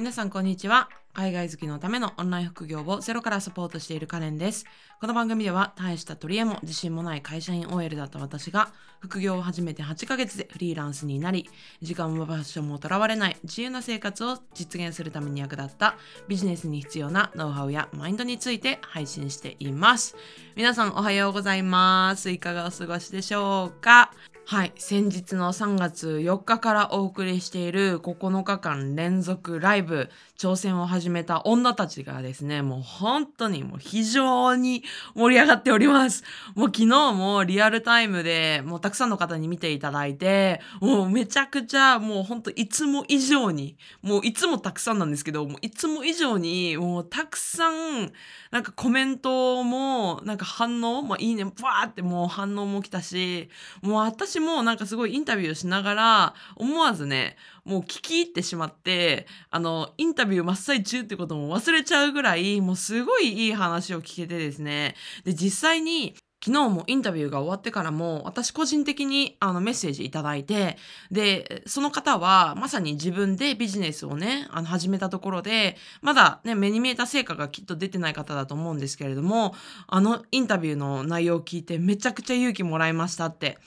皆さんこんにちは。海外好きのためのオンライン副業をゼロからサポートしているカレンです。この番組では大した取り柄も自信もない会社員 OL だった私が副業を始めて8ヶ月でフリーランスになり時間も場所もとらわれない自由な生活を実現するために役立ったビジネスに必要なノウハウやマインドについて配信しています。皆さんおはようございます。いかがお過ごしでしょうか？はい。先日の3月4日からお送りしている9日間連続ライブ挑戦を始めた女たちがですねもう本当にもう非常に盛り上がっております。もう昨日もリアルタイムでもうたくさんの方に見ていただいてもうめちゃくちゃもう本当いつも以上にもういつもたくさんなんですけどもういつも以上にもうたくさんなんかコメントもなんか反応、まあ、いいねバーってもう反応も来たしもう私もなんかすごいインタビューしながら思わずねもう聞き入ってしまってあのインタビュー真っ最中ってことも忘れちゃうぐらいもうすごいいい話を聞けてですね。で実際に昨日もインタビューが終わってからも私個人的にあのメッセージいただいてでその方はまさに自分でビジネスをねあの始めたところでまだね目に見えた成果がきっと出てない方だと思うんですけれどもあのインタビューの内容を聞いてめちゃくちゃ勇気もらいましたって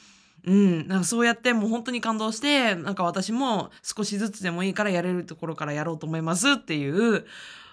うん、なんかそうやってもう本当に感動してなんか私も少しずつでもいいからやれるところからやろうと思いますっていう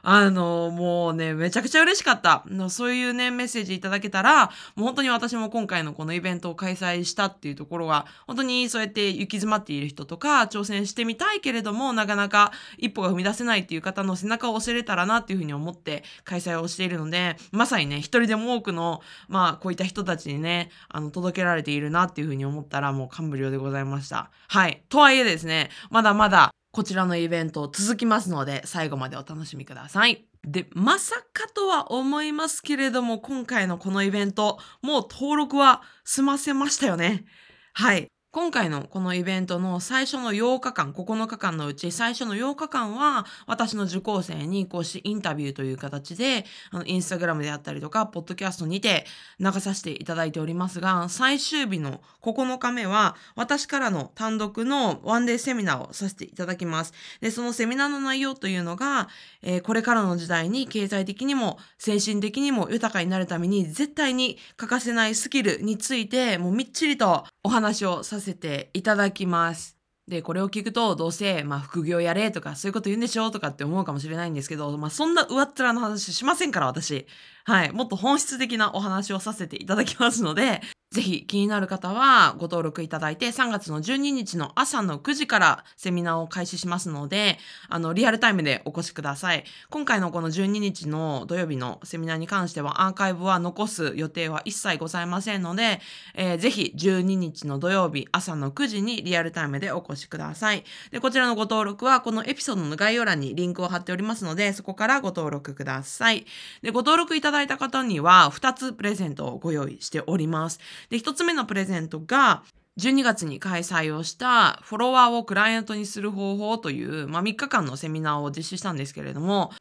あの、もうね、めちゃくちゃ嬉しかった。そういうね、メッセージいただけたら、もう本当に私も今回のこのイベントを開催したっていうところは、本当にそうやって行き詰まっている人とか、挑戦してみたいけれども、なかなか一歩が踏み出せないっていう方の背中を押せれたらなっていうふうに思って開催をしているので、まさにね、一人でも多くの、まあ、こういった人たちにね、あの、届けられているなっていうふうに思ったら、もう感無量でございました。はい。とはいえですね、まだまだこちらのイベント続きますので、最後までお楽しみください。で、まさかとは思いますけれども、今回のこのイベント、もう登録は済ませましたよね。はい。今回のこのイベントの最初の8日間、9日間のうち最初の8日間は、私の受講生にこうしインタビューという形で、あの、インスタグラムであったりとか、ポッドキャストにて流させていただいておりますが、最終日の9日目は、私からの単独のワンデーセミナーをさせていただきます。で、そのセミナーの内容というのが、えー、これからの時代に経済的にも精神的にも豊かになるために絶対に欠かせないスキルについて、もうみっちりとお話をさせていただきます。で、これを聞くと、どうせ、まあ、副業やれとか、そういうこと言うんでしょとかって思うかもしれないんですけど、まあ、そんな上っ面の話しませんから、私。はい。もっと本質的なお話をさせていただきますので、ぜひ気になる方はご登録いただいて3月の12日の朝の9時からセミナーを開始しますので、あの、リアルタイムでお越しください。今回のこの12日の土曜日のセミナーに関してはアーカイブは残す予定は一切ございませんので、えー、ぜひ12日の土曜日朝の9時にリアルタイムでお越しください。で、こちらのご登録はこのエピソードの概要欄にリンクを貼っておりますので、そこからご登録ください。で、ご登録いたただいた方には2つプレゼントをご用意しております。で、一つ目のプレゼントが、12月に開催をしたフォロワーをクライアントにする方法という、まあ、3日間のセミナーを実施したんですけれども、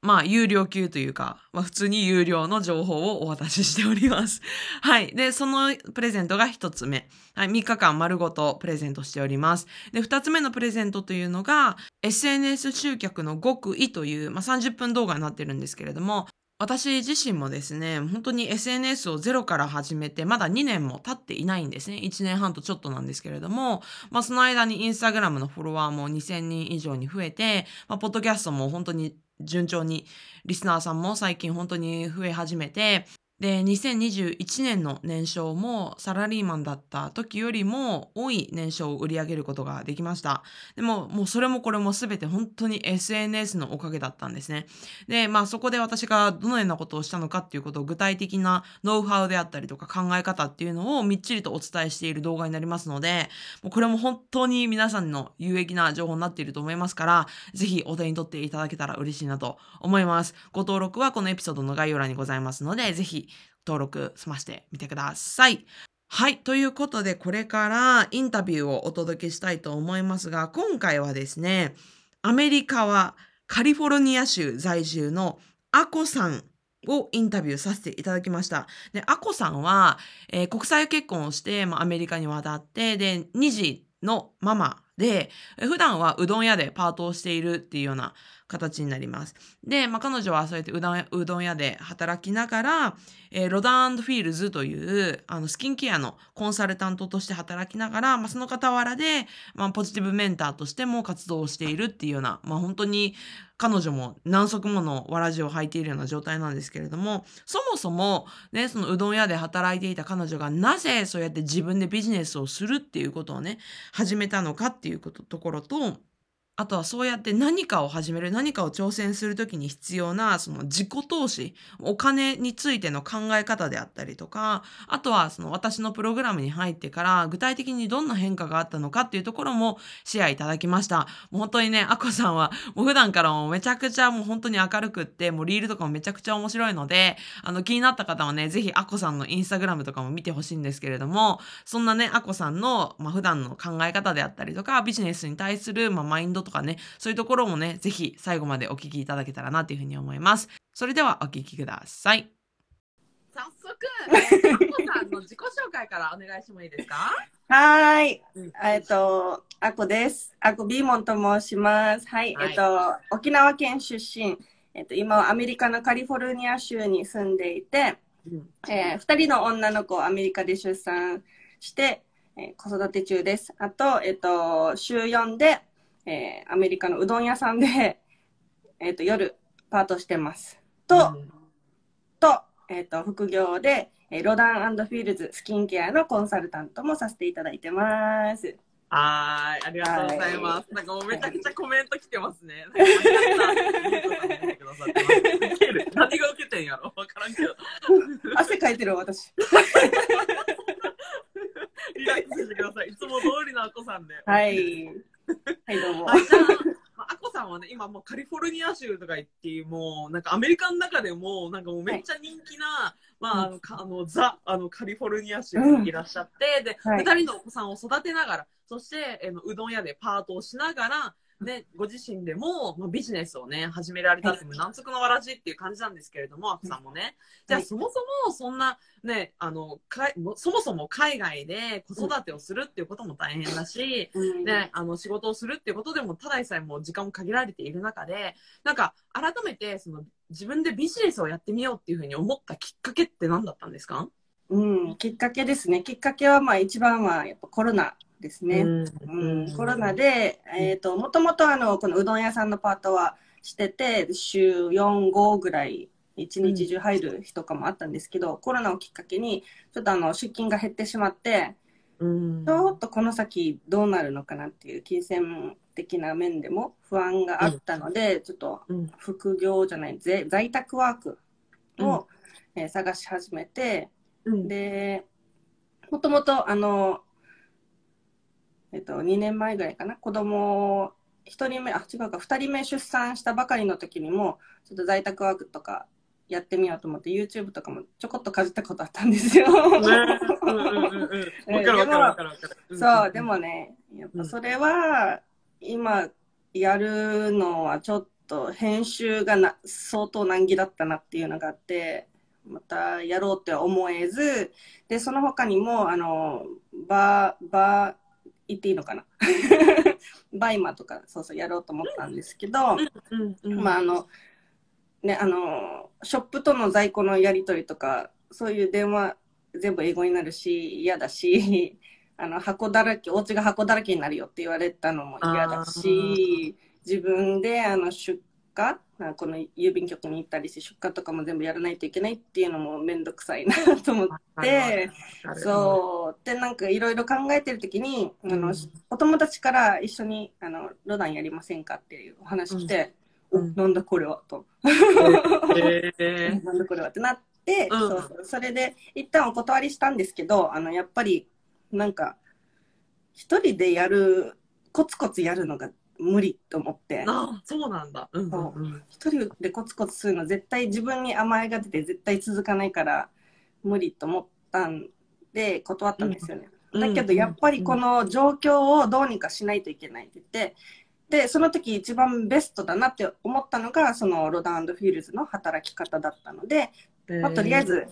まあ、有料級というか、まあ、普通に有料の情報をお渡ししております。はい。で、そのプレゼントが1つ目。はい。3日間丸ごとプレゼントしております。で、2つ目のプレゼントというのが、SNS 集客の極意という、まあ、30分動画になってるんですけれども、私自身もですね、本当に SNS をゼロから始めて、まだ2年も経っていないんですね。1年半とちょっとなんですけれども、まあその間にインスタグラムのフォロワーも2000人以上に増えて、まあポッドキャストも本当に順調に、リスナーさんも最近本当に増え始めて、で、2021年の年商もサラリーマンだった時よりも多い年商を売り上げることができました。でも、もうそれもこれも全て本当に SNS のおかげだったんですね。で、まあそこで私がどのようなことをしたのかっていうことを具体的なノウハウであったりとか考え方っていうのをみっちりとお伝えしている動画になりますので、もうこれも本当に皆さんの有益な情報になっていると思いますから、ぜひお手に取っていただけたら嬉しいなと思います。ご登録はこのエピソードの概要欄にございますので、ぜひ登録済ましてみてください。はい。ということで、これからインタビューをお届けしたいと思いますが、今回はですね、アメリカはカリフォルニア州在住のアコさんをインタビューさせていただきました。で、アコさんは、えー、国際結婚をして、まあ、アメリカに渡って、で、2児のママで、普段はうどん屋でパートをしているっていうような形になります。で、まあ、彼女はそうやってうどんうどん屋で働きながら、えー、ロダンフィールズというあのスキンケアのコンサルタントとして働きながら、まあ、その傍らで、まあ、ポジティブメンターとしても活動をしているっていうような、まあ、本当に彼女も何足ものわらじを履いているような状態なんですけれども、そもそもね、そのうどん屋で働いていた彼女がなぜそうやって自分でビジネスをするっていうことをね、始めたのかっていういうことところと、あとはそうやって何かを始める、何かを挑戦するときに必要な、その自己投資、お金についての考え方であったりとか、あとはその私のプログラムに入ってから具体的にどんな変化があったのかっていうところもシェアいただきました。もう本当にね、アコさんはもう普段からもめちゃくちゃもう本当に明るくって、もうリールとかもめちゃくちゃ面白いので、あの気になった方はね、ぜひアコさんのインスタグラムとかも見てほしいんですけれども、そんなね、アコさんの、まあ、普段の考え方であったりとか、ビジネスに対する、まあ、マインドとかね、そういうところもね、ぜひ最後までお聞きいただけたらなというふうに思います。それではお聞きください。早速、あこさんの自己紹介からお願いしてもいいですか？はい。えっと、あこです。あこビーモンと申します。はい。はい、えっと、沖縄県出身。えっと、今はアメリカのカリフォルニア州に住んでいて、うん、えー、2人の女の子をアメリカで出産して、えー、子育て中です。あと、えっと、週4でえー、アメリカのうどん屋さんで、えっ、ー、と、夜パートしてます。と、うん、と、えっ、ー、と、副業で、えー、ロダンフィールズスキンケアのコンサルタントもさせていただいてます。はい、ありがとうございます。なんかもうめちゃくちゃコメント来てますね。何が受けてんやろわからんけど。汗かいてる私。リラックスしてください。いつも通りのあこさんで。はい。はい、どうも。あこさんはね、今もうカリフォルニア州とか言って、もうなんかアメリカの中でも、なんかもうめっちゃ人気な、はい、まあ、あの、あのザ、あの、カリフォルニア州にいらっしゃって、うん、で、二、はい、人のお子さんを育てながら、そして、えの、うどん屋でパートをしながら、ね、ご自身でも、まあ、ビジネスをね、始められたっていう、南極のわらじっていう感じなんですけれども、あこさんもね。じゃあ、そもそも、そんな、ね、あの、かそもそも海外で子育てをするっていうことも大変だし、うん、ね、あの、仕事をするっていうことでも、ただでさえも時間も限られている中で、なんか、改めて、その、自分でビジネスをやってみようっていうふうに思ったきっかけって何だったんですか？うん、きっかけですね。きっかけは、まあ、一番は、やっぱコロナですね。うん、コロナで、えっ、ー、と、もともとあの、このうどん屋さんのパートはしてて、週4、5ぐらい、一日中入る日とかもあったんですけど、コロナをきっかけに、ちょっとあの、出勤が減ってしまって、ちょっとこの先どうなるのかなっていう金銭的な面でも不安があったので、ちょっと副業じゃない、在宅ワークを、えー、探し始めて、で、もともとあの、えっと、2年前ぐらいかな、子供1人目、あ、違うか、2人目出産したばかりの時にも、ちょっと在宅ワークとかやってみようと思って、YouTube とかもちょこっとかじったことあったんですよ。そう、でもね、やっぱそれは、今やるのはちょっと編集がな相当難儀だったなっていうのがあって、またやろうって思えず、で、その他にも、あの、バー、バー、言っていいのかな？BUYMA とかそうそうやろうと思ったんですけど、まああのねあのショップとの在庫のやり取りとかそういう電話全部英語になるし嫌だし あの箱だらけお家が箱だらけになるよって言われたのも嫌だし自分であの出荷この郵便局に行ったりして出荷とかも全部やらないといけないっていうのも面倒くさいなと思って。そう。でなんかいろいろ考えてる時に、あのお友達から一緒にあのロダンやりませんかっていうお話来て、うん、なんだこれはと、えー、なんだこれはってなって、うん、そうそう。それで一旦お断りしたんですけどあのやっぱりなんか一人でやるコツコツやるのが無理と思って。あそうなんだ、うんうんうん、一人でコツコツするの絶対自分に甘えが出て絶対続かないから無理と思ったんで断ったんですよね、うん、だけどやっぱりこの状況をどうにかしないといけないって言ってでその時一番ベストだなって思ったのがそのロダンフィールズの働き方だったので、まあ、とりあえず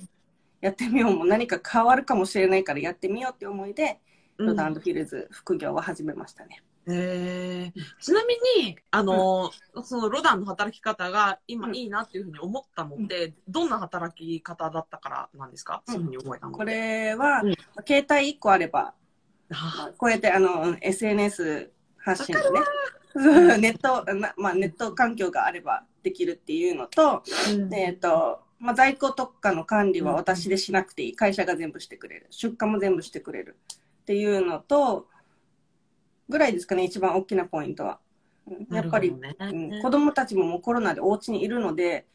やってみようも何か変わるかもしれないからやってみようって思いで、ロダンフィールズ副業を始めましたね。えー、ちなみに、あの、そのロダンの働き方が今いいなっていうふうに思ったのって、どんな働き方だったからなんですか、うん。そういうふうに思えたのこれは、うん。携帯1個あれば、あこうやってあの SNS 発信でね、ネット、なまあ、ネット環境があればできるっていうのと、うん。でえっと、まあ、在庫特化の管理は私でしなくていい。会社が全部してくれる。出荷も全部してくれる。っていうのと、ぐらいですかね、一番大きなポイントは。うん。やっぱり、ね。うん子供たちももうコロナでお家にいるので、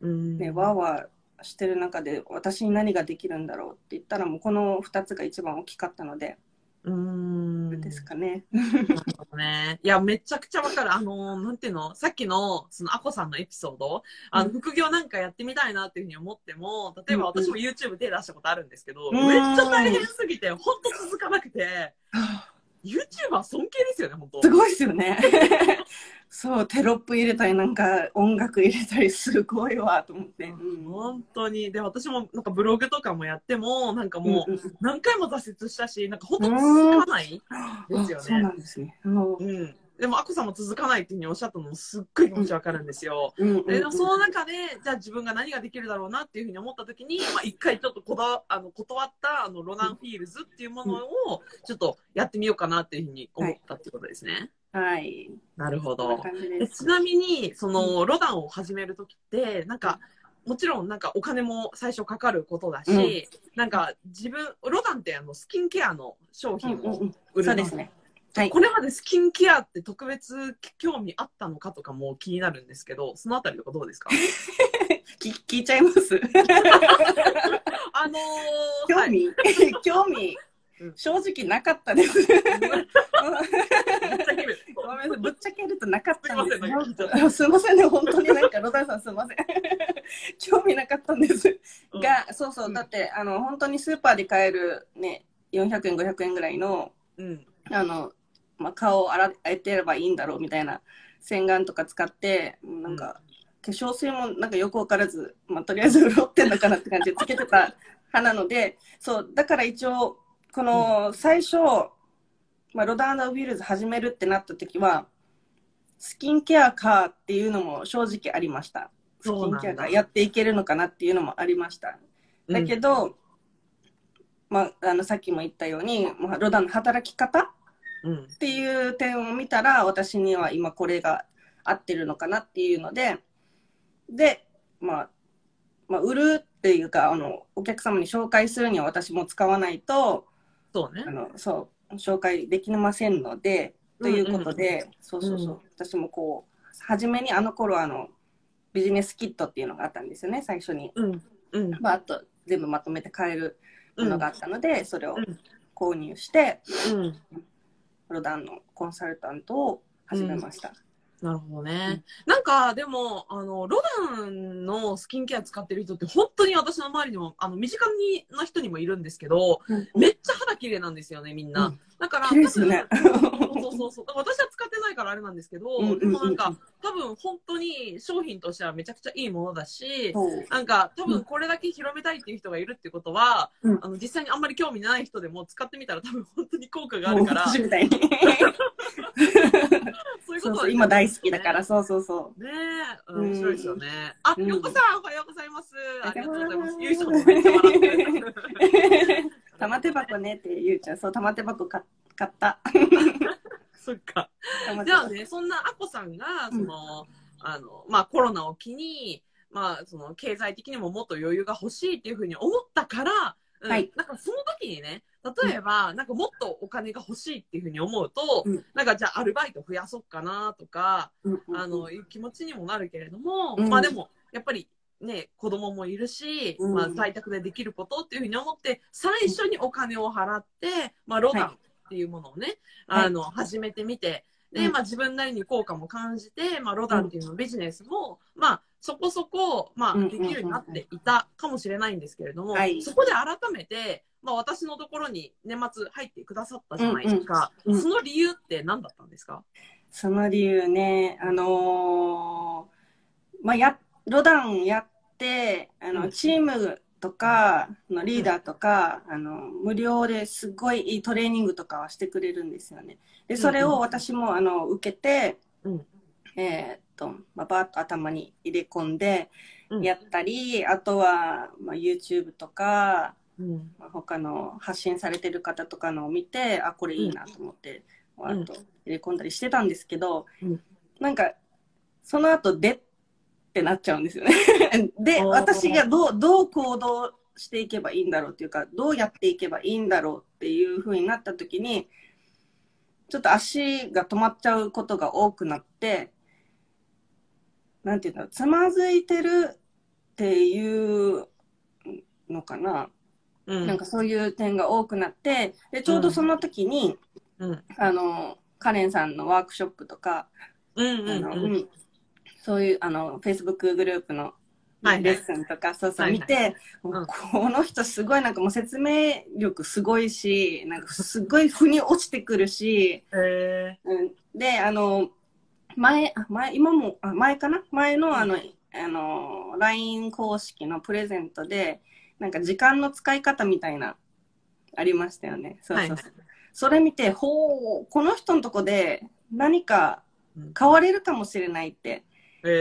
うん。ね、わーわーしてる中で私に何ができるんだろうって言ったらもうこの2つが一番大きかったので、うん。ですかね。ね。いや、めちゃくちゃわかる。あの、なんていうの？さっきの、その、アコさんのエピソード、あの、うん。副業なんかやってみたいなっていうふうに思っても、例えば私も YouTube 手出したことあるんですけど、うん。めっちゃ大変すぎて、ほんと続かなくて、YouTuber 尊敬ですよね、ほんと。すごいですよね。そう、テロップ入れたり、なんか音楽入れたり、すごいわと思って。うん本当に。で、私もなんかブログとかもやっても、なんかもう、何回も挫折したし、なんか本当続かないあですよねそうなんですね。うんうん。でも、アコさんも続かないっていうふうにおっしゃったのもすっごい気持ちわかるんですよ。うんうんでその中で、じゃあ自分が何ができるだろうなっていうふうに思った時に、まあ、一回ちょっとこだわあの断ったあのロナンフィールズっていうものをちょっとやってみようかなっていうふうに思ったってことですね。はい。なるほど。ちなみに、そのロダンを始める時って、なんか、もちろんなんかお金も最初かかることだし、うんなんか自分、ロダンってあのスキンケアの商うん品をうんうん売るの？そうですね。はいこ。れまでスキンケアって特別興味あったのかとかも気になるんですけど、そのあたりとかどうですか？き聞いちゃいます？あのー、興味、興味？うん、正直なかったです。ごめんなさいぶっちゃけるとなかったんですすいませんね、本当になんか、ロダンさんすいません。興味なかったんです。うんが、そうそうう、んだって、あの、本当にスーパーで買えるね、400円、500円ぐらいの、うん。あの、まあ、顔を洗えてればいいんだろうみたいな洗顔とか使って、なんか、化粧水もなんかよくわからず、まあ、とりあえず潤ってんのかなって感じでつけてた派なので、そう、だから一応、この最初、まあ、ロダーナウィルズ始めるってなった時は、スキンケアかっていうのも正直ありました。スキンケアがやっていけるのかなっていうのもありました。だけど、まあ、あのさっきも言ったように、まあ、ロダンの働き方うん。っていう点を見たら私には今これが合ってるのかなっていうのでで、まあ、まあ売るっていうかあのお客様に紹介するには私も使わないとそうねあ。のそう紹介できませんのでということで、そうそう私もこう初めにあの頃あのビジネスキットっていうのがあったんですよね最初にうん。うん。バーッと全部まとめて買えるものがあったので、それをうん購入して、うん。ロダンのコンサルタントを始めました。なるほどね。なんか、でも、あの、ロダンのスキンケア使ってる人って、本当に私の周りにも、あの、身近にな人にもいるんですけど、めっちゃ肌綺麗なんですよね、みんな。うんだから、ね。そうそうそう。私は使ってないからあれなんですけど、うんうんうんでもなんか、多分本当に商品としてはめちゃくちゃいいものだし、なんか多分これだけ広めたいっていう人がいるってことは、うんあの実際にあんまり興味ない人でも使ってみたら多分本当に効果があるから、私みたいに。そういうことそうそう、今大好きだから、そうそうそねえ、面白いですよね。あ、うんようこさん、おはようございます。ありがとうございます。ゆいさんもう。めっちゃ笑ってる。玉手箱ねってゆうちゃん、そう、玉手箱買買った。そっか。じゃあね、そんなあこさんが、その、あの、まあコロナを機に、まあその経済的にももっと余裕が欲しいっていうふうに思ったから、うんはい。なんかその時にね、例えば、なんかもっとお金が欲しいっていうふうに思うと、うん。なんかじゃあアルバイト増やそうかなとか、うんうん。あの、いう気持ちにもなるけれども、うん。まあでも、やっぱりね、子供もいるし、うん。まあ在宅でできることっていうふうに思って、最初にお金を払って、まあロダンっていうものをね、はい。あの、始めてみて、で、うん。まあ自分なりに効果も感じて、まあロダンっていうのビジネスも、まあそこそこ、まうんあできるようになっていたかもしれないんですけれども、はい。そこで改めて、まあ私のところに年末入ってくださったじゃないですか。うんうんうん。その理由って何だったんですか？その理由ね、あのーまあ、や、ロダンやって、あの、うん。チームとかのリーダーとか、あの無料ですごいいいトレーニングとかはしてくれるんですよね。でそれを私もあの受けて、うん。えーっと、まあ、バーッと頭に入れ込んでうん。やったり、あとは、まあ、YouTube とか、うん。まあ、他の発信されてる方とかのを見てあこれいいなと思って、わーっと入れ込んだりしてたんですけど、うん。なんかその後でってなっちゃうんですよね。で私がどうどう行動していけばいいんだろうっていうかどうやっていけばいいんだろうっていう風になった時にちょっと足が止まっちゃうことが多くなってなんていうのつまずいてるっていうのかな、うん。なんかそういう点が多くなってでちょうどその時に、うん。あのカレンさんのワークショップとか、うんあのうん。うんそういうあの Facebook グループのはいはい。レッスンとか、そうそうはいはい。見て、うん。もうこの人すごいなんかもう説明力すごいしなんかすごい腑に落ちてくるし、へうん、であの前あ前今もあ前かな？前のあの、あの LINE 公式のプレゼントでなんか時間の使い方みたいなありましたよね。そうそうそう、はいはい。それ見てほうこの人のとこで何かうん。変われるかもしれないってえ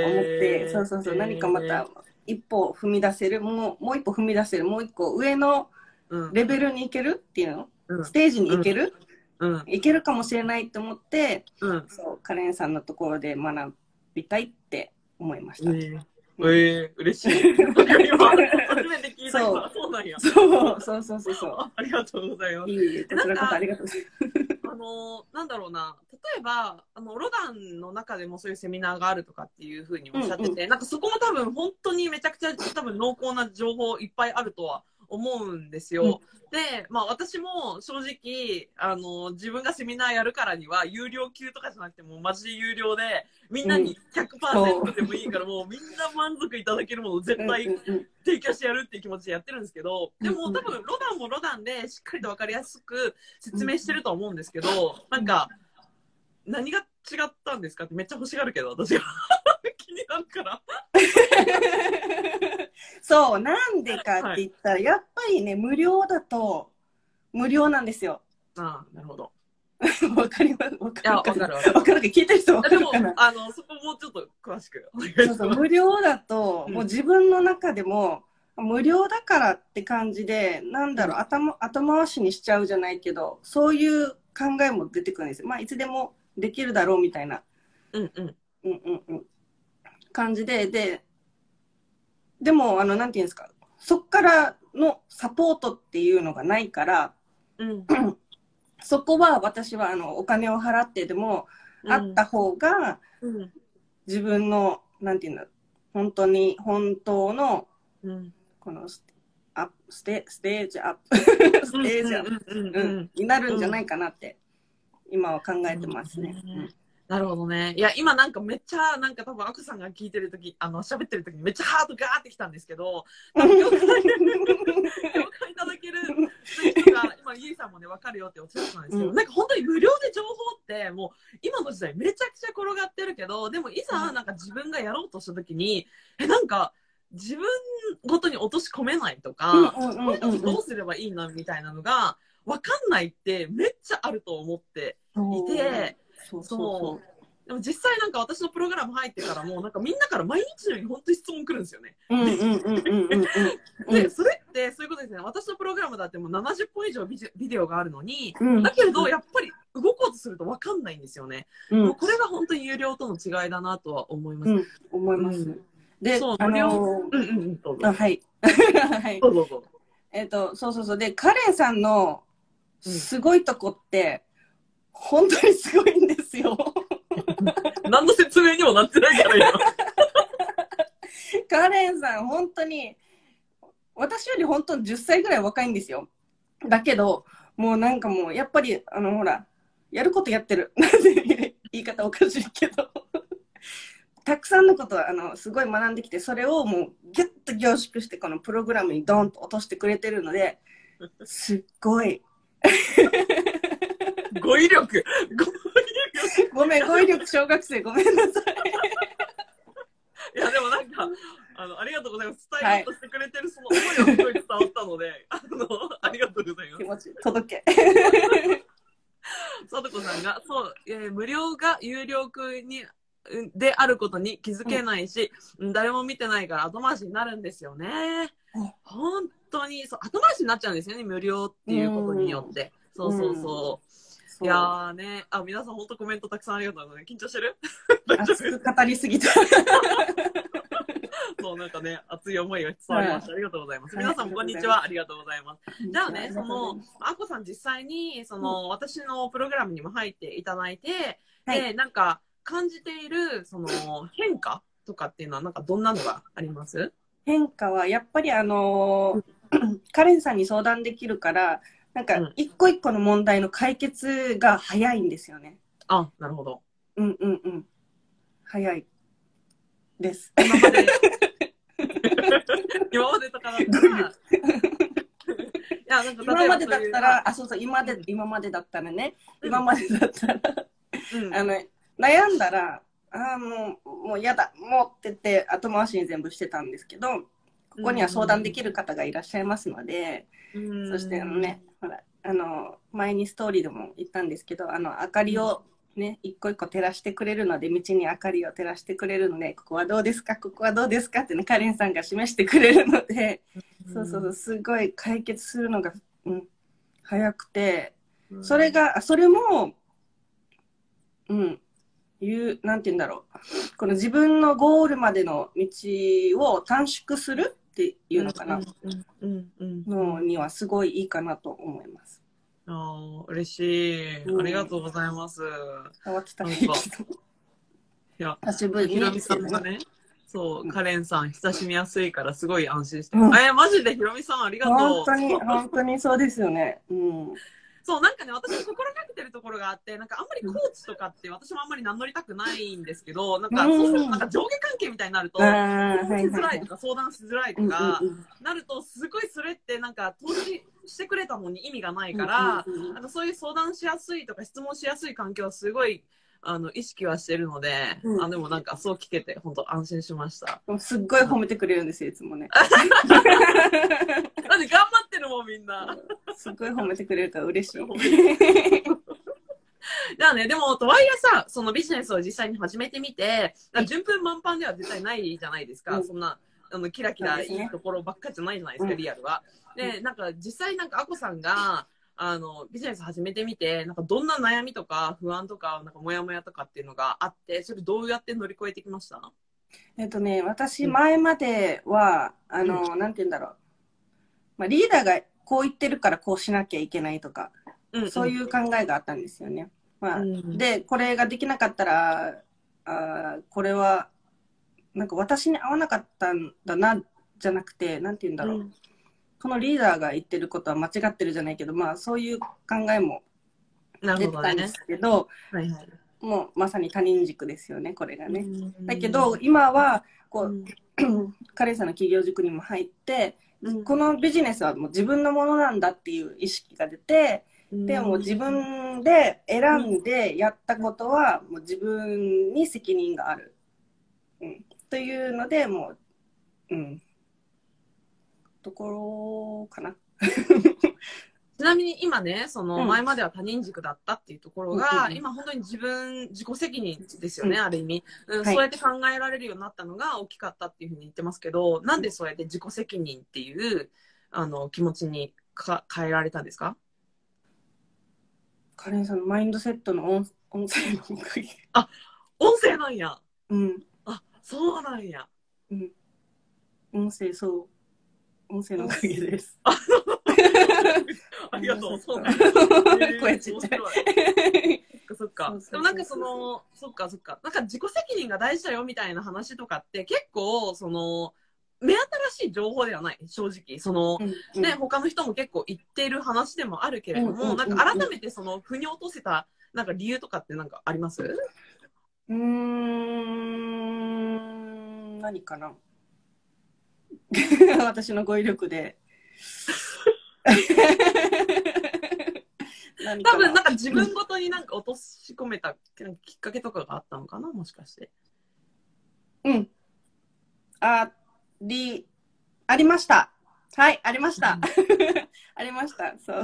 思って、そうそうそう、何かまた一歩踏み出せるもうもう一歩踏み出せるもう一個上のうん。レベルに行けるっていうの、うん。ステージに行ける、うん。行けるかもしれないって思ってうん。そうカレンさんのところで学びたいって思いました。えー。えー、嬉しい。今、初めて聞いたそう今そう。そう。そうそうそうそあ ありがとうございまう。す。いいえこちらこそありがとうございます。あのなんだろうな、例えば、あの、ロダンの中でもそういうセミナーがあるとかっていうふうにおっしゃってて、うん。なんかそこも多分本当にめちゃくちゃ多分濃厚な情報いっぱいあるとは思うんですよ。で、まあ私も正直、あの、自分がセミナーやるからには、有料級とかじゃなくてもマジで有料で、みんなに100%でもいいから、もうみんな満足いただけるものを絶対うんうん。うん提供してやるっていう気持ちでやってるんですけど、でもうん多分ロダンもロダンでしっかりと分かりやすく説明してると思うんですけど、なんか、何が違ったんですかってめっちゃ欲しがるけど、私が。気になるから。そうなんでかって言ったら、やっぱりね無料だと無料なんですよ。ああ、なるほど。わかります？わかるわかる。わかるか聞いてる人わかでもるかな、あの、そこもうちょっと詳しく。そうそう無料だと、うんもう自分の中でも無料だからって感じでなんだろう、頭後回しにしちゃうじゃないけどそういう考えも出てくるんですよ。まあいつでもできるだろうみたいな、うんうん。うんうんうん、感じでででもあのなんていうんですかそっからのサポートっていうのがないからうん。そこは私はあのお金を払ってでもあった方が、うん。自分のなんていうんだ本当に本当のうん。このステアステステージアップステージアップ、になるんじゃないかなって今は考えてますね。うんなるほどね。いや、今なんかめっちゃ、なんか多分、アコさんが聞いてるとき、あの、喋ってるときにめっちゃハートがーってきたんですけど、多分、了解、了解いただける人が、今、ゆいさんもね、わかるよっておっしゃってたんですけど、うん。なんか本当に無料で情報って、もう、今の時代めちゃくちゃ転がってるけど、でも、いざ、なんか自分がやろうとしたときに、え、なんか、自分ごとに落とし込めないとか、どうすればいいのみたいなのが、わかんないってめっちゃあると思っていて、そうそそう。でも実際なんか私のプログラム入ってからもなんかみんなから毎日のように本当に質問来るんですよね。で、それってそういうことですね。私のプログラムだってもう70本以上ビデオがあるのに、うん。だけれどやっぱり動こうとすると分かんないんですよね。うん。もうこれが本当に有料との違いだなとは思います。うん。思います。うん。で、あそう無料。のうんうんうん、どうぞ。あはい。はい。どうぞどうぞ。えっとそうそうそう。でカレンさんのうん。すごいとこって、本当にすごいんですよ。何の説明にもなってないから今。カレンさん、本当に、私より本当に10歳ぐらい若いんですよ。だけど、もうなんかもう、やっぱり、あの、ほら、やることやってる。なんて言い方おかしいけど。たくさんのことは、あの、すごい学んできて、それをもう、ギュッと凝縮して、このプログラムにドンと落としてくれてるので、すっごい。語彙力語彙力ごめん、語彙力小学生、ごめんなさい。いやでもなんかあのありがとうございます伝えようとしてくれてるそ思いはすごい伝わったので、あの、ありがとうございます気。持ち届け。さとこさんが、そう、えー無料が有料に、うんであることに気づけないし、うん誰も見てないから後回しになるんですよねうん。本当に、そう、後回しになっちゃうんですよね、無料っていうことによって。そうそうそう。そういやーね、あ、皆さん本当コメントたくさんありがとうございます。緊張してる？熱く語りすぎた。夫 そう、なんかね、熱い思いが伝わりました。ありがとうございます。はい皆さんもこんにちは。ありがとうございます。じゃあね、そのあこさん実際に、その、私のプログラムにも入っていただいて、はいで、なんか、感じている、その、変化とかっていうのは、なんか、どんなのがあります？変化はやっぱりあのー カレンさんに相談できるからなんかうん。一個一個の問題の解決が早いんですよね。あ、なるほど。うんうんうん。早いです。今まで、今までとかだったら、いや、なんか、今までだったら、あ、あ、そうそう、今まで、今までだったらね、うん。今までだったら、うん、あの、悩んだら、ああ、もう、もう嫌だ、もうって言って後回しに全部してたんですけど、ここには相談できる方がいらっしゃいますので、うん。そしてあのね、ほら、あの、前にストーリーでも言ったんですけど、あの、明かりをね、一個一個照らしてくれるので、道に明かりを照らしてくれるので、ここはどうですか、ここはどうですか？ってね、カレンさんが示してくれるので、そうそうそう、すごい解決するのが、うん、早くて、うん。それ、が、あそれも、うん、いう、なんて言うんだろう。この自分のゴールまでの道を短縮するっていうのかな、うんうんのにはすごいいいかなと思います。ああ、嬉しい。うんありがとうございます。変わってたらいいけど。いや、久しぶりにひろみさんがね、そうう、んカレンさん親しみやすいからすごい安心して。うんえー、マジでひろみさんありがとう。本当に、本当にそうですよね。うん。そう、なんかね、私心がけてるところがあって、なんかあんまりコーチとかって私もあんまり名乗りたくないんですけど、なんかうんそうするとなんか上下関係みたいになると、あ相しづらいと。か相談しづらいとうんかなると、すごいそれってなんか投資してくれたのに意味がないから、なんかそういう相談しやすいとか質問しやすい環境はすごいあの意識はしてるので、うんあでもなんかそう聞けて本当安心しました。もうすっごい褒めてくれるんですよ、いつもね。なんで頑張ってるもんみんな。すっごい褒めてくれるから嬉しい。じゃあね、でも、とはいえさ、そのビジネスを実際に始めてみて、順風満帆では絶対ないじゃないですか。うんそんな、あの、キラキラいいところばっかじゃないじゃないですか、うんリアルは。で、なんか実際なんか、アコさんが、あの、ビジネス始めてみて、なんかどんな悩みとか不安とか、なんかモヤモヤとかっていうのがあって、それどうやって乗り越えてきました？えっとね、私、前までは、あの、なんて言うんだろう。まあ、リーダーがこう言ってるからこうしなきゃいけないとか、うんそういう考えがあったんですよね。まあ、うんで、これができなかったら、あーこれは、なんか私に合わなかったんだな、じゃなくて、なんて言うんだろう。うんこのリーダーが言ってることは間違ってるじゃないけど、まあ、そういう考えも出てたんで。すけど、はいはい。もうまさに他人軸ですよね、これがね。うんだけど、、今は、こうう、んカレンさんの企業塾にも入って、うんこのビジネスはもう自分のものなんだっていう意識が出て、でも自分で選んでやったことはもう自分に責任がある。うん、というので、もう、うん、ところかな。ちなみに今ね、そのうん前までは他人軸だったっていうところが、うんうん今本当に自分、自己責任ですよね、うんある意味、うんはいそうやって考えられるようになったのが大きかったっていうふうに言ってますけど、なんでそうやって自己責任っていうあの気持ちにか変えられたんですか？カレンさんのマインドセットの音音声のおかげ。音声なんや。うん、あ、そうなんや。うん。音声、そう。音声のおかげです。あ りがとう。そうなん。声ちっちゃいそっかでもなんかその、そっかそっか。なんか自己責任が大事だよみたいな話とかって結構、その、目新しい情報ではない、正直。その、うんね、他の人も結構言ってる話でもあるけれども、うんうんうんうんなんか改めてその、腑に落とせた、なんか理由とかってなんかあります？うーん、何かな 私の語彙力で。多分なんか自分ごとになんか落とし込めたきっかけとかがあったのかなもしかして。うん。あり、ありました。はい、ありました。ありました。そう。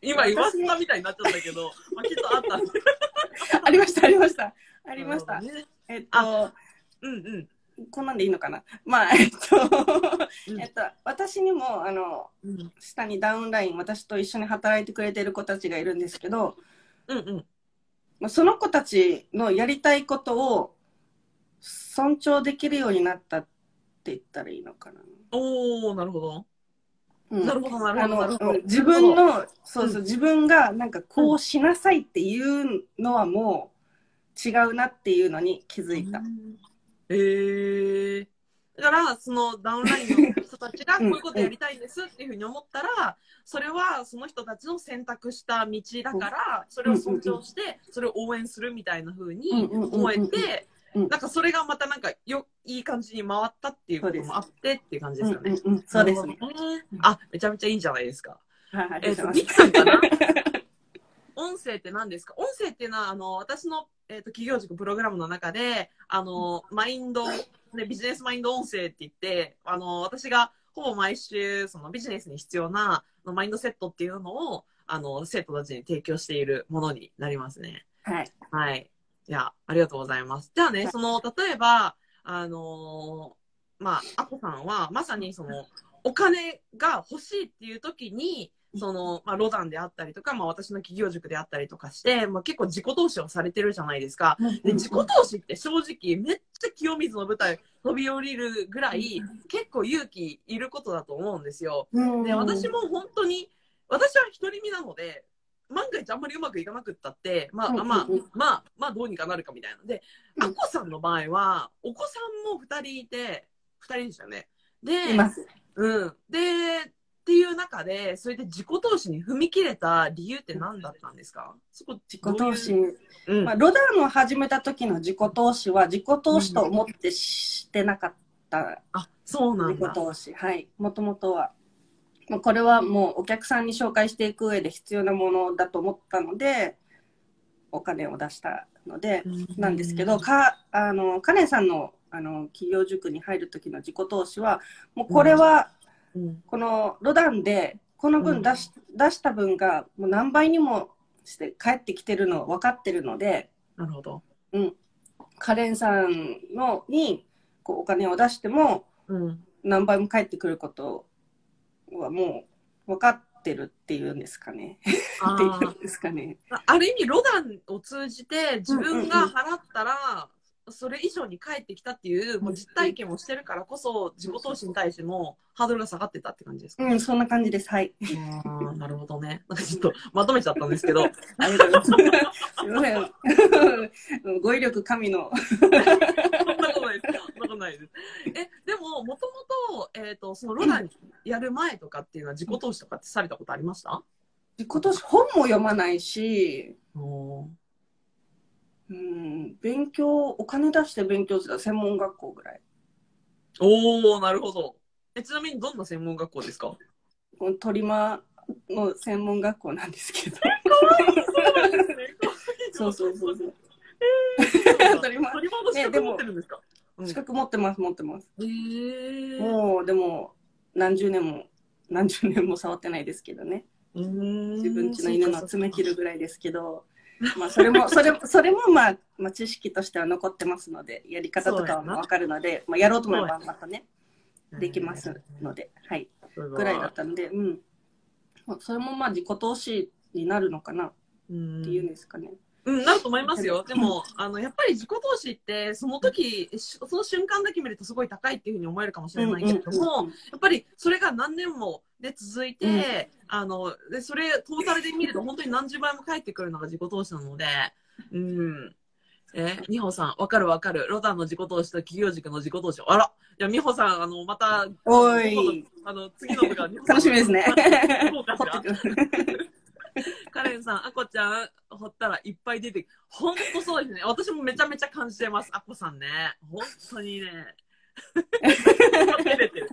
今言わせたみたいになっちゃったけど、まあ、きっとあったありました、ありました。ありました。ねえっと、あうんうん。こんなんでいいのかな？まあ、えっと、うんえっと、私にも、あの、うん下にダウンライン、私と一緒に働いてくれてる子たちがいるんですけど、うんうん。まあその子たちのやりたいことを尊重できるようになったって言ったらいいのかな。おー、なるほど。うんなるほど、なるあほど、なるのほど。自分の、そうそう、うん自分がなんかこうしなさいっていうのはもう違うなっていうのに気づいた。えー、だから、そのダウンラインの人たちがこういうことやりたいんですっていうふうに思ったら、それはその人たちの選択した道だから、それを尊重して、それを応援するみたいなふうに思えて、うんなんかそれがまたなんかよいい感じに回ったっていうこともあってっていう感じですよね。うんうんうんそうですね。あ、めちゃめちゃいいじゃないですか。はいはいえっ、と、ありミキさんかな？音声って何ですか？音声っていうのは、あの、私の、えー、と企業塾プログラムの中で、あの、マインド、ね、ビジネスマインド音声って言って、あの、私がほぼ毎週、そのビジネスに必要なあのマインドセットっていうのを、あの、生徒たちに提供しているものになりますね。はい。はい。いや、ありがとうございます。じゃあね、その、例えば、あのーまあ、アコさんは、まさにその、お金が欲しいっていう時に、その、まあ、ロダンであったりとか、まあ、私の企業塾であったりとかして、まあ、結構自己投資をされてるじゃないですか。で、自己投資って正直、めっちゃ清水の舞台飛び降りるぐらい、結構勇気いることだと思うんですよ。うんで、私も本当に、私は独り身なので、万が一あんまりうまくいかなくったって、まあ、まあ、まあ、まあ、どうにかなるかみたいなので、うんアコさんの場合は、お子さんも二人いて、二人でしたよね。で。うん。で、っていう中で、それで自己投資に踏み切れた理由って何だったんですか？そこ、自己投資。うん。まあ、ロダンを始めた時の自己投資は自己投資と思ってしてなかったあ、そうなん自己だ。投資。はい。もともとは。まあこれはもうお客さんに紹介していく上で必要なものだと思ったので、お金を出したので、なんですけど、か、あの、カレンさんの、あの、企業塾に入る時の自己投資は、もうこれは、うん、このロダンで、この分出し、出した分が、もう何倍にもして帰ってきてるの分かってるので、なるほど。うん。カレンさんのに、こう、お金を出しても、うん。何倍も返ってくることはもう分かってるっていうんですかね。あ っていーうんですかね。ある意味、ロダンを通じて自分が払ったら、それ以上に返ってきたっていう、もう実体験をしてるからこそ、自己投資に対してもハードルが下がってたって感じですか、うん、そんな感じです。はい。あーなるほどね。なんかちょっとまとめちゃったんですけど、ありがとうございます。すいません。語彙力神の。そんなことないです。そんなことないです。え、でも、もともと、えっ、と、そのロダンやる前とかっていうのは自己投資とかってされたことありました？自己投資本も読まないし、うん、勉強、お金出して勉強する専門学校ぐらい。おー、なるほど。え、ちなみにどんな専門学校ですか？このトリマーの専門学校なんですけど。そうそうそうそう。トリマトリマーの資格持ってるんですか、資格持ってます、持ってます。へーもう、でも、何十年も、何十年も触ってないですけどね。自分家の犬の爪切るぐらいですけど、まあ、それも、それ、それも、まあ、まあ、知識としては残ってますので、やり方とかはわかるので、まあ、やろうと思えばまたね、できますので、はい。ぐらいだったんで、うん。まあそれもまあ、自己投資になるのかなっていうんですかね。うん、なると思いますよ。でも、あの、やっぱり自己投資って、その時、しその瞬間だけ見るとすごい高いっていうふうに思えるかもしれないけれども、やっぱりそれが何年もで続いて、あの、で、それ、トータルで見ると本当に何十倍も返ってくるのが自己投資なので、うん。え、美穂さん、わかるわかる。ロダンの自己投資と企業塾の自己投資。あら、いや、美穂さん、あの、また、おいあの、次の部が、楽しみですね。そうか。カレンさん、アコちゃん、掘ったらいっぱい出てくる。ほんとそうですね。私もめちゃめちゃ感じてます、アコさんね。本当にね。照れてる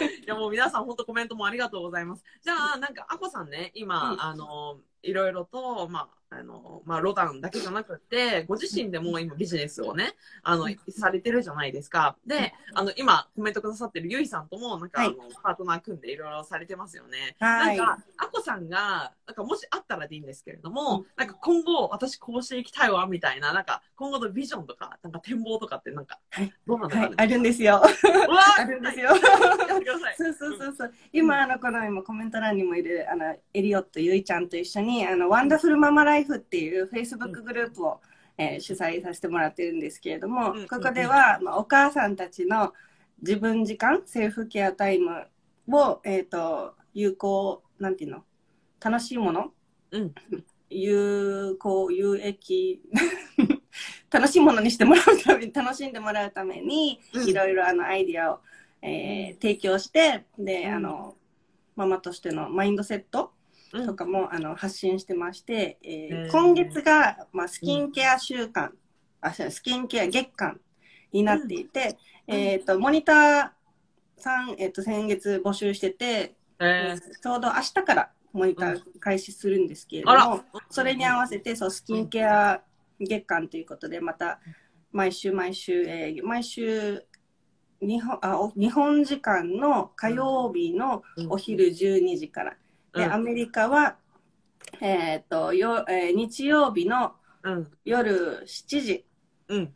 いやもう皆さん本当コメントもありがとうございます。じゃあなんかあこさんね今、うんあのいろいろとまああのまあロダンだけじゃなくてご自身でも今ビジネスをねあのされてるじゃないですか。であの今コメントくださってるゆいさんともなんか、はいあのパートナー組んでいろいろされてますよね。はいなんかあこさんがなんかもしあったらでいいんですけれども、なんか今後私こうしていきたいわみたいななんか今後のビジョンとかなんか展望とかってなんかはいどうなのか？な、はい、あるんですよ。うわーあるんですよ。やってください。そうそうそうそう。今、あの、この今コメント欄にもいる、あの、エリオットゆいちゃんと一緒に、あの、ワンダフルママライフっていう Facebook グループを、えー主催させてもらってるんですけれども、うんここでは、まあ、お母さんたちの自分時間、セルフケアタイムを、えっ、と、有効、なんていうの？楽しいもの？うん。有効、有益、楽しいものにしてもらうために、楽しんでもらうために、うん。いろいろあのアイディアを、えー提供して、で、うん。あの、ママとしてのマインドセットうん。とかも、あの発信してまして、えー今月が、まあ、スキンケア週間、あ、スキンケア月間になっていて、うん。えっ、と、モニターさん、えっ、と、先月募集してて、えー。ちょうど明日からモニター開始するんですけれどあも、ら、それに合わせて、そう、スキンケア月間ということで、また、毎週毎週、えー毎週、日本あお日本時間の火曜日のお昼12時から。で、うん。アメリカは、えっ、と、よ、えー日曜日のうん、夜7時、うん、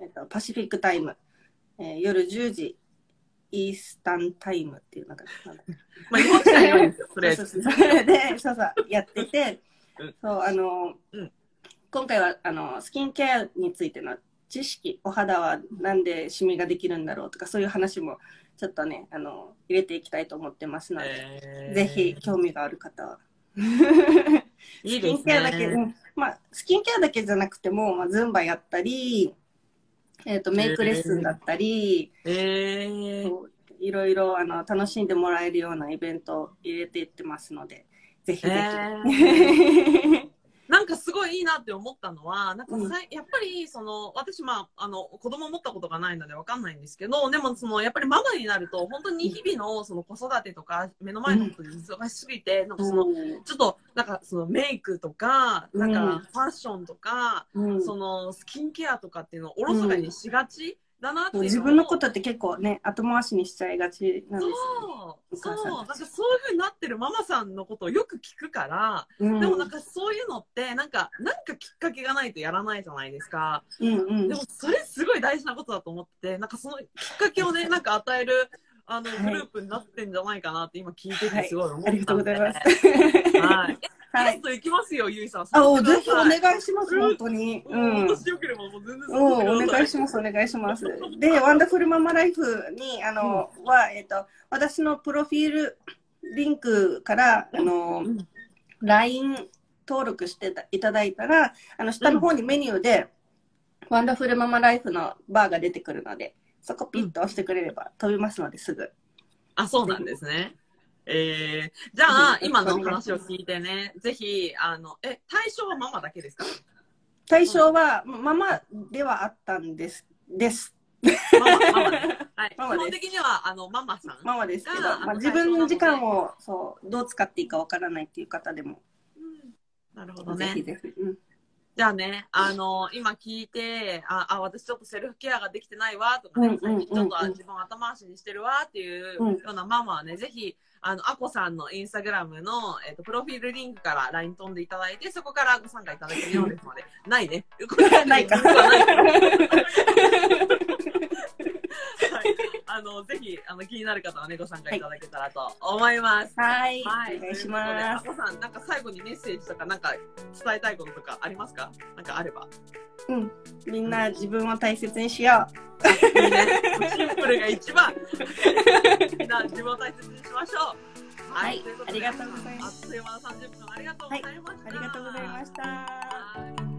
えっ、と、パシフィックタイム、えー夜10時、イースタンタイムっていう、なん まあ、日本時間よ、とり。そうそうそう。で、そうそう、やってて。うん、そう、あの、うん。今回は、あの、スキンケアについての知識、お肌はなんでシミができるんだろうとか、そういう話も、ちょっとね、あの、入れていきたいと思ってますので、えー。ぜひ、興味がある方。は。いいですスキンケアだけ、まあ、スキンケアだけじゃなくても、まあ、ズンバやったり、えっ、と、メイクレッスンだったり、えー、いろいろあの楽しんでもらえるようなイベントを入れていってますので、ぜひぜひ。なんかすごいいいなって思ったのは、なんかうん。やっぱりその私まああの子供持ったことがないのでわかんないんですけど、でもそのやっぱりママになると本当に日々のその子育てとか目の前のことに忙しすぎて、なんかそのちょっとなんかそのメイクとかなんかうん。ファッションとか、うん。そのスキンケアとかっていうのをおろそかにしがちだなって自分のことって結構ね、後回しにしちゃいがちなんですよそうそうなんかそういう風になってるママさんのことをよく聞くから、ね。でもなんかそういうのってなんかなんかきっかけがないとやらないじゃないですか。うんうんでもそれすごい大事なことだと思っててなんかそのきっかけをねなんか与えるあのはいグループになってんじゃないかなって今聞いててすごい思ったありがとうございます。はい。はい。ゲスト行きますよゆいさん。あ、おぜひおい。願いします、本当に。ううんん。私よければもう全然お願いします、お願いします。で、ワンダフルママライフに、あの、は、えっと、私のプロフィールリンクから、あの、うん LINE 登録していただいたら、あの、下の方にメニューで、ワンダフルママライフのバーが出てくるので、そこピッと押してくれれば飛びますので、すぐ。あ、そうなんですね。えー、じゃあ、今の話を聞いてね、ぜひ、あの、え、対象はママだけですか？対象は、ママではあったんです。です。ママ、ママね。はい。基 ママです本的には、あの、ママさん。ママですけど、がまあ、自分の時間を、そう、どう使っていいかわからないっていう方でも、うんなるほどね。ぜひぜひ。うんじゃあね、あの、今聞いて、あ、あ、私ちょっとセルフケアができてないわとかね、うんうんうんうん最近ちょっとあ自分を後回しにしてるわっていううんようなママはね、ぜひ、あの、アコさんのインスタグラムの、えっと、プロフィールリンクから LINE 飛んでいただいて、そこからご参加いただけるようですので、ないね。ないかないかはい。あの、ぜひ、あの、気になる方はね、ご参加いただけたらと思います。はい、はい、お願いします。ことであこさん、なんか最後にメッセージとか、なんか伝えたいこととかありますか？なんかあれば。うん、みんな自分を大切にしよいいね。シンプルが一番。みんな自分を大切にしましょう。はいありがとうございますあっという間の30分ありがとうございました。う。ありがとうございました。